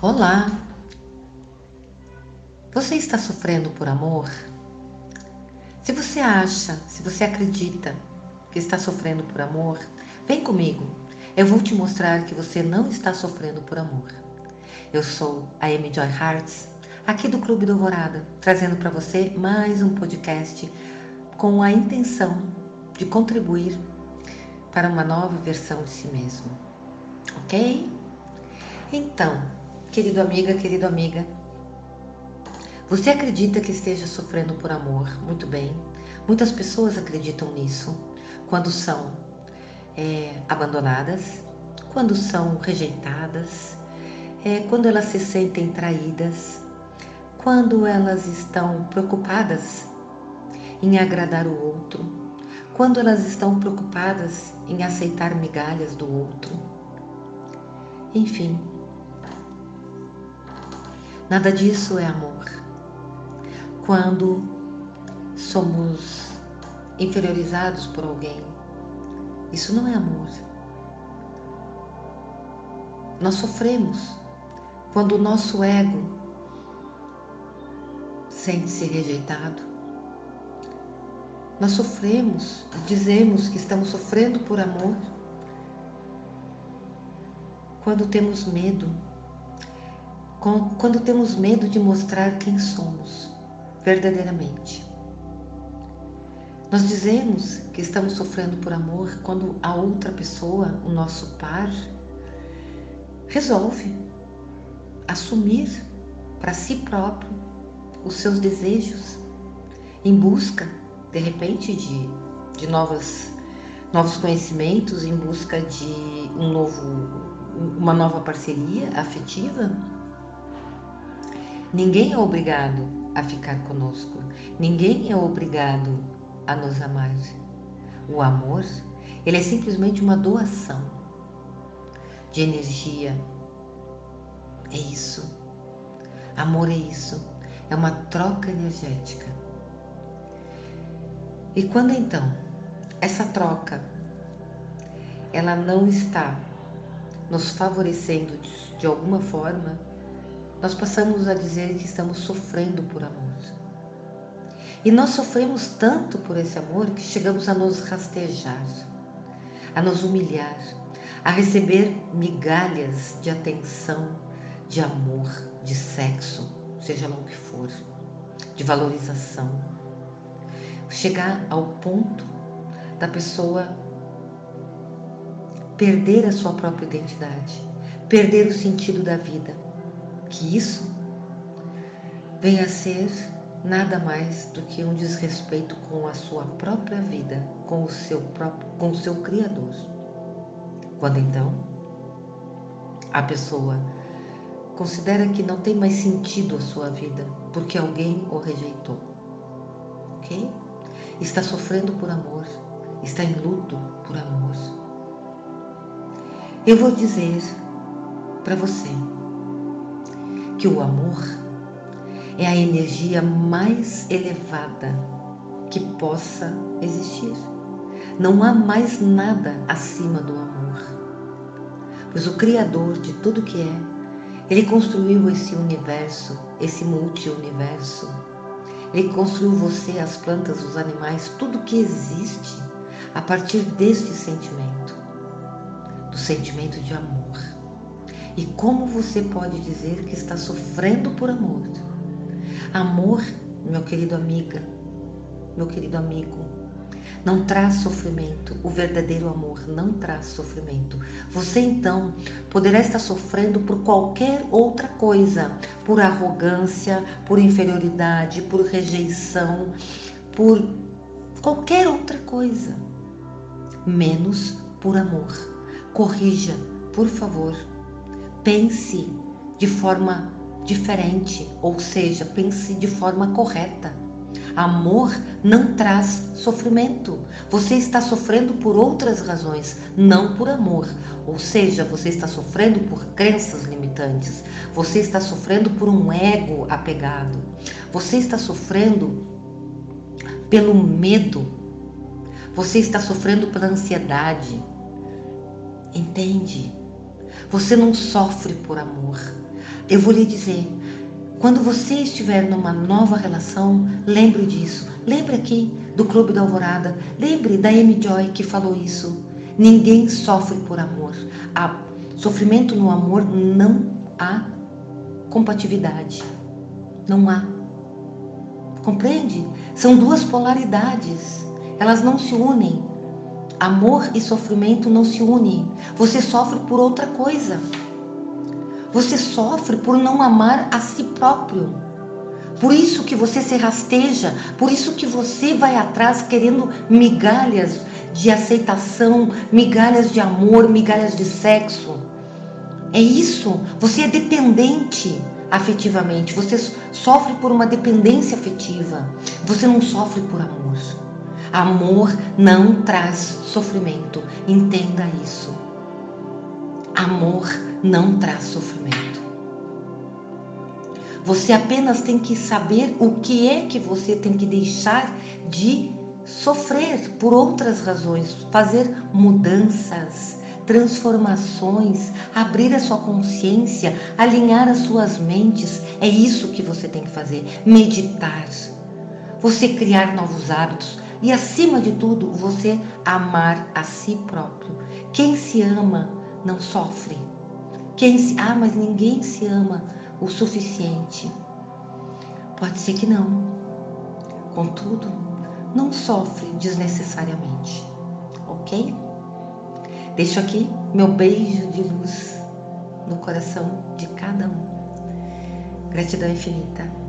Olá! Você está sofrendo por amor? Se você acha, se você acredita que está sofrendo por amor, vem comigo. Eu vou te mostrar que você não está sofrendo por amor. Eu sou a Amy Joy Hearts, aqui do Clube do Alvorada, trazendo para você mais um podcast com a intenção de contribuir para uma nova versão de si mesmo. Ok? Então, Querido amiga, querido amiga, você acredita que esteja sofrendo por amor? Muito bem. Muitas pessoas acreditam nisso quando são é, abandonadas, quando são rejeitadas, é, quando elas se sentem traídas, quando elas estão preocupadas em agradar o outro, quando elas estão preocupadas em aceitar migalhas do outro. Enfim, Nada disso é amor. Quando somos inferiorizados por alguém, isso não é amor. Nós sofremos quando o nosso ego sente-se rejeitado. Nós sofremos, dizemos que estamos sofrendo por amor quando temos medo quando temos medo de mostrar quem somos verdadeiramente. Nós dizemos que estamos sofrendo por amor quando a outra pessoa, o nosso par, resolve assumir para si próprio os seus desejos em busca, de repente, de, de novas, novos conhecimentos, em busca de um novo, uma nova parceria afetiva Ninguém é obrigado a ficar conosco. Ninguém é obrigado a nos amar. O amor, ele é simplesmente uma doação de energia. É isso. Amor é isso. É uma troca energética. E quando então essa troca ela não está nos favorecendo de, de alguma forma, nós passamos a dizer que estamos sofrendo por amor. E nós sofremos tanto por esse amor que chegamos a nos rastejar, a nos humilhar, a receber migalhas de atenção, de amor, de sexo, seja lá o que for, de valorização. Chegar ao ponto da pessoa perder a sua própria identidade, perder o sentido da vida que isso venha a ser nada mais do que um desrespeito com a sua própria vida, com o seu próprio, com o seu criador. Quando então a pessoa considera que não tem mais sentido a sua vida porque alguém o rejeitou. OK? Está sofrendo por amor, está em luto por amor. Eu vou dizer para você que o amor é a energia mais elevada que possa existir. Não há mais nada acima do amor. Pois o Criador de tudo que é, ele construiu esse universo, esse multi-universo. Ele construiu você, as plantas, os animais, tudo que existe a partir deste sentimento, do sentimento de amor. E como você pode dizer que está sofrendo por amor? Amor, meu querido amiga, meu querido amigo, não traz sofrimento. O verdadeiro amor não traz sofrimento. Você então poderá estar sofrendo por qualquer outra coisa, por arrogância, por inferioridade, por rejeição, por qualquer outra coisa, menos por amor. Corrija, por favor pense de forma diferente, ou seja, pense de forma correta. Amor não traz sofrimento. Você está sofrendo por outras razões, não por amor. Ou seja, você está sofrendo por crenças limitantes. Você está sofrendo por um ego apegado. Você está sofrendo pelo medo. Você está sofrendo pela ansiedade. Entende? Você não sofre por amor. eu vou lhe dizer, quando você estiver numa nova relação, lembre disso. Lembre aqui do Clube da Alvorada. Lembre da Amy Joy que falou isso. Ninguém sofre por amor. Há sofrimento no amor não há compatibilidade. Não há. Compreende? São duas polaridades. Elas não se unem. Amor e sofrimento não se unem. Você sofre por outra coisa. Você sofre por não amar a si próprio. Por isso que você se rasteja, por isso que você vai atrás querendo migalhas de aceitação, migalhas de amor, migalhas de sexo. É isso, você é dependente afetivamente, você sofre por uma dependência afetiva. Você não sofre por amor. Amor não traz sofrimento, entenda isso. Amor não traz sofrimento. Você apenas tem que saber o que é que você tem que deixar de sofrer por outras razões, fazer mudanças, transformações, abrir a sua consciência, alinhar as suas mentes. É isso que você tem que fazer. Meditar. Você criar novos hábitos e, acima de tudo, você amar a si próprio. Quem se ama não sofre. Quem se, ah, mas ninguém se ama o suficiente. Pode ser que não. Contudo, não sofre desnecessariamente. Ok? Deixo aqui meu beijo de luz no coração de cada um. Gratidão infinita.